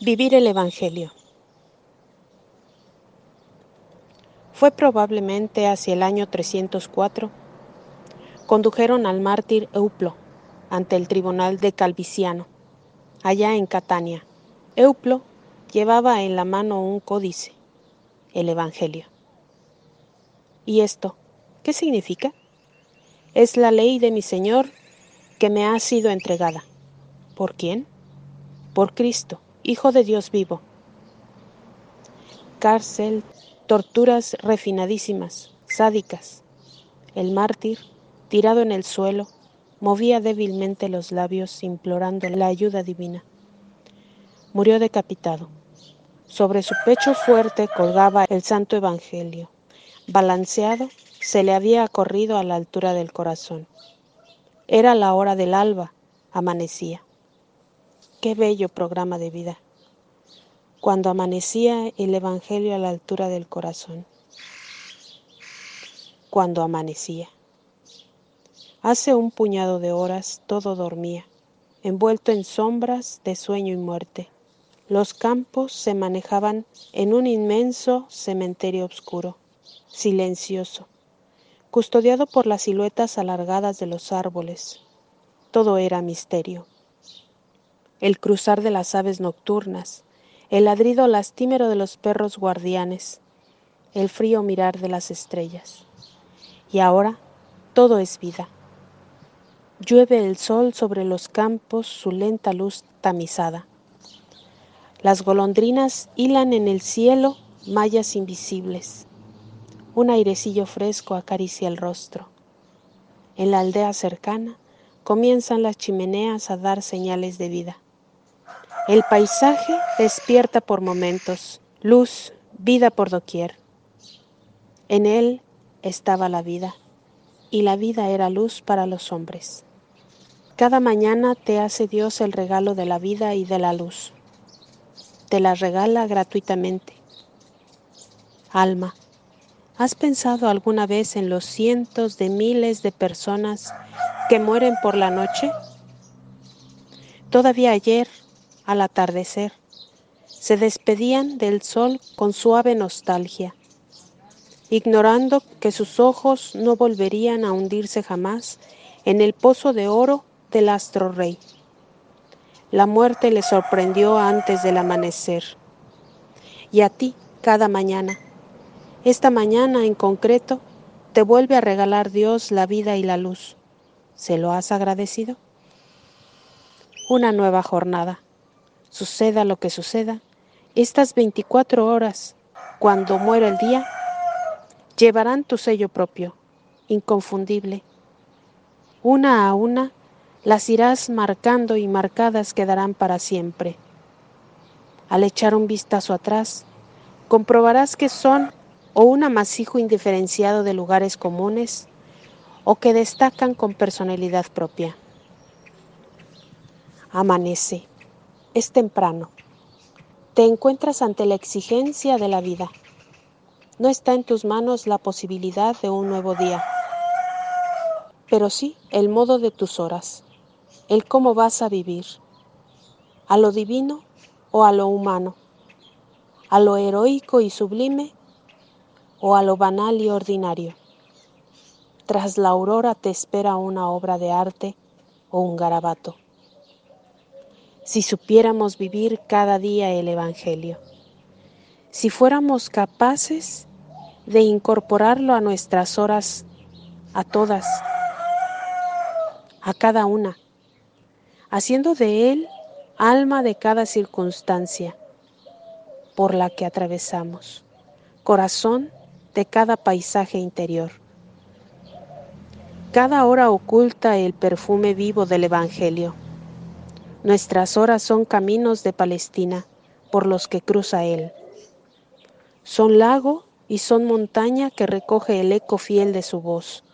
Vivir el Evangelio. Fue probablemente hacia el año 304. Condujeron al mártir Euplo ante el tribunal de Calviciano, allá en Catania. Euplo llevaba en la mano un códice, el Evangelio. ¿Y esto qué significa? Es la ley de mi Señor que me ha sido entregada. ¿Por quién? Por Cristo Hijo de Dios vivo. Cárcel, torturas refinadísimas, sádicas. El mártir, tirado en el suelo, movía débilmente los labios implorando la ayuda divina. Murió decapitado. Sobre su pecho fuerte colgaba el santo Evangelio. Balanceado, se le había corrido a la altura del corazón. Era la hora del alba, amanecía. Qué bello programa de vida. Cuando amanecía el Evangelio a la altura del corazón. Cuando amanecía. Hace un puñado de horas todo dormía, envuelto en sombras de sueño y muerte. Los campos se manejaban en un inmenso cementerio oscuro, silencioso, custodiado por las siluetas alargadas de los árboles. Todo era misterio el cruzar de las aves nocturnas, el ladrido lastimero de los perros guardianes, el frío mirar de las estrellas. Y ahora todo es vida. Llueve el sol sobre los campos su lenta luz tamizada. Las golondrinas hilan en el cielo mallas invisibles. Un airecillo fresco acaricia el rostro. En la aldea cercana comienzan las chimeneas a dar señales de vida. El paisaje despierta por momentos, luz, vida por doquier. En él estaba la vida, y la vida era luz para los hombres. Cada mañana te hace Dios el regalo de la vida y de la luz. Te la regala gratuitamente. Alma, ¿has pensado alguna vez en los cientos de miles de personas que mueren por la noche? Todavía ayer al atardecer. Se despedían del sol con suave nostalgia, ignorando que sus ojos no volverían a hundirse jamás en el pozo de oro del astro rey. La muerte le sorprendió antes del amanecer. Y a ti, cada mañana, esta mañana en concreto, te vuelve a regalar Dios la vida y la luz. ¿Se lo has agradecido? Una nueva jornada suceda lo que suceda, estas 24 horas, cuando muera el día, llevarán tu sello propio, inconfundible. Una a una las irás marcando y marcadas quedarán para siempre. Al echar un vistazo atrás, comprobarás que son o un amasijo indiferenciado de lugares comunes o que destacan con personalidad propia. Amanece es temprano. Te encuentras ante la exigencia de la vida. No está en tus manos la posibilidad de un nuevo día, pero sí el modo de tus horas, el cómo vas a vivir, a lo divino o a lo humano, a lo heroico y sublime o a lo banal y ordinario. Tras la aurora te espera una obra de arte o un garabato si supiéramos vivir cada día el Evangelio, si fuéramos capaces de incorporarlo a nuestras horas, a todas, a cada una, haciendo de él alma de cada circunstancia por la que atravesamos, corazón de cada paisaje interior. Cada hora oculta el perfume vivo del Evangelio Nuestras horas son caminos de Palestina por los que cruza Él. Son lago y son montaña que recoge el eco fiel de su voz.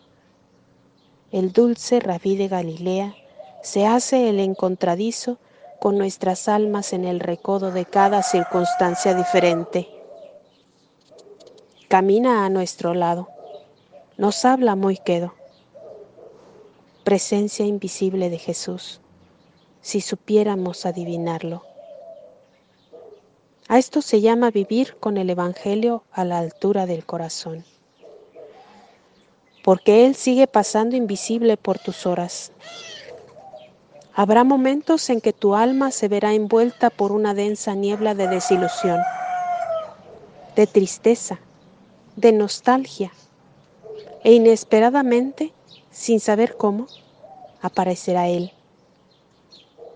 El dulce rabí de Galilea se hace el encontradizo con nuestras almas en el recodo de cada circunstancia diferente. Camina a nuestro lado, nos habla muy quedo. Presencia invisible de Jesús si supiéramos adivinarlo. A esto se llama vivir con el Evangelio a la altura del corazón. Porque Él sigue pasando invisible por tus horas. Habrá momentos en que tu alma se verá envuelta por una densa niebla de desilusión, de tristeza, de nostalgia, e inesperadamente, sin saber cómo, aparecerá Él,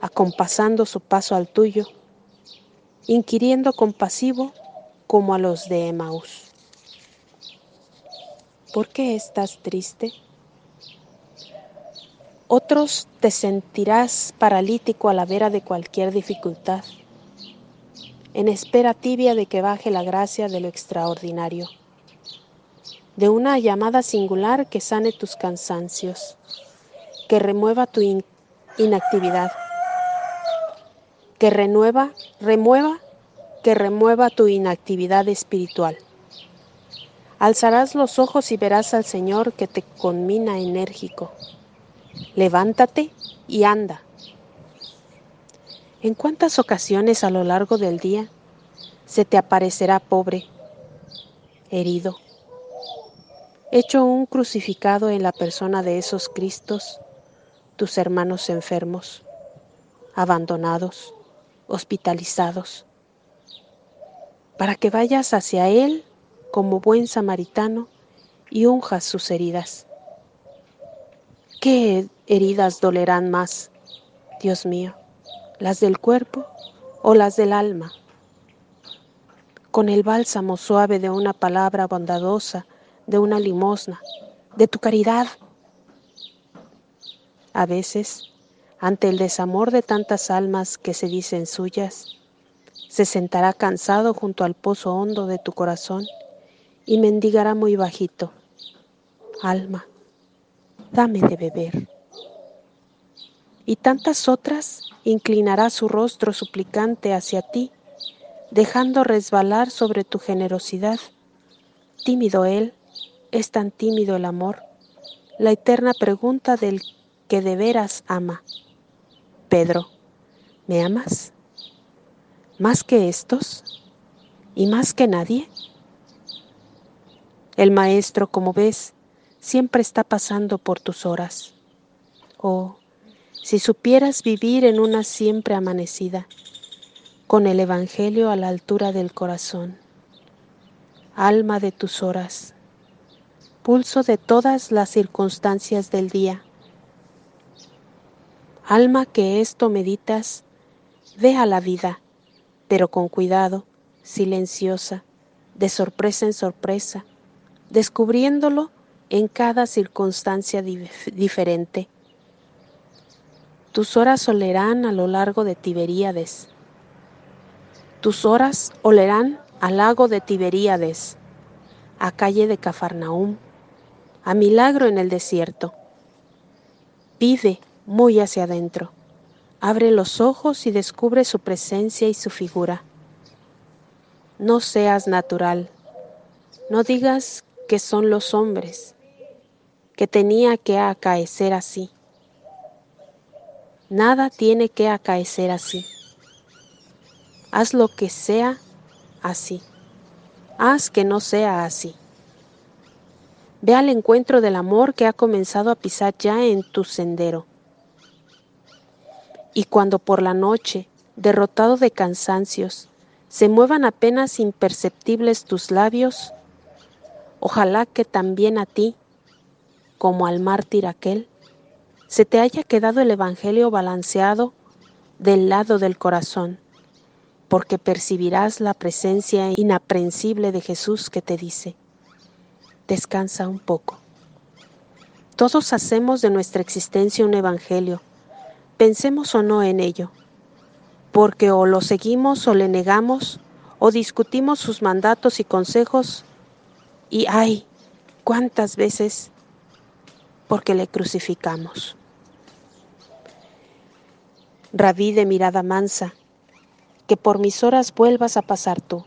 acompasando su paso al tuyo inquiriendo compasivo como a los de Emaús. ¿Por qué estás triste? Otros te sentirás paralítico a la vera de cualquier dificultad, en espera tibia de que baje la gracia de lo extraordinario, de una llamada singular que sane tus cansancios, que remueva tu inactividad que renueva, remueva, que remueva tu inactividad espiritual. Alzarás los ojos y verás al Señor que te conmina enérgico. Levántate y anda. ¿En cuántas ocasiones a lo largo del día se te aparecerá pobre, herido, hecho un crucificado en la persona de esos Cristos, tus hermanos enfermos, abandonados, hospitalizados, para que vayas hacia Él como buen samaritano y unjas sus heridas. ¿Qué heridas dolerán más, Dios mío? ¿Las del cuerpo o las del alma? Con el bálsamo suave de una palabra bondadosa, de una limosna, de tu caridad. A veces ante el desamor de tantas almas que se dicen suyas, se sentará cansado junto al pozo hondo de tu corazón y mendigará muy bajito, alma, dame de beber. Y tantas otras inclinará su rostro suplicante hacia ti, dejando resbalar sobre tu generosidad. Tímido él, es tan tímido el amor, la eterna pregunta del que de veras ama. Pedro, ¿me amas? ¿Más que estos? ¿Y más que nadie? El Maestro, como ves, siempre está pasando por tus horas. Oh, si supieras vivir en una siempre amanecida, con el Evangelio a la altura del corazón, alma de tus horas, pulso de todas las circunstancias del día, Alma que esto meditas, ve a la vida, pero con cuidado, silenciosa, de sorpresa en sorpresa, descubriéndolo en cada circunstancia diferente. Tus horas olerán a lo largo de Tiberíades. Tus horas olerán al lago de Tiberíades, a calle de Cafarnaúm, a milagro en el desierto. Vive muy hacia adentro. Abre los ojos y descubre su presencia y su figura. No seas natural. No digas que son los hombres, que tenía que acaecer así. Nada tiene que acaecer así. Haz lo que sea así. Haz que no sea así. Ve al encuentro del amor que ha comenzado a pisar ya en tu sendero y cuando por la noche, derrotado de cansancios, se muevan apenas imperceptibles tus labios, ojalá que también a ti, como al mártir aquel, se te haya quedado el Evangelio balanceado del lado del corazón, porque percibirás la presencia inaprensible de Jesús que te dice, descansa un poco. Todos hacemos de nuestra existencia un Evangelio, pensemos o no en ello, porque o lo seguimos o le negamos, o discutimos sus mandatos y consejos, y ay, cuántas veces porque le crucificamos. Rabí de mirada mansa, que por mis horas vuelvas a pasar tú.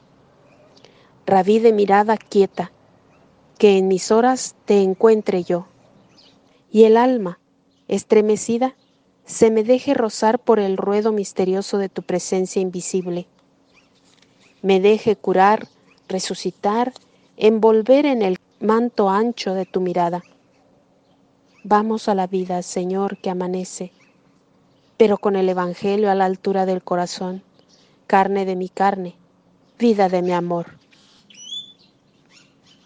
Rabí de mirada quieta, que en mis horas te encuentre yo. Y el alma, estremecida, se me deje rozar por el ruedo misterioso de tu presencia invisible. me deje curar, resucitar, envolver en el manto ancho de tu mirada. Vamos a la vida, Señor, que amanece, pero con el Evangelio a la altura del corazón, carne de mi carne, vida de mi amor.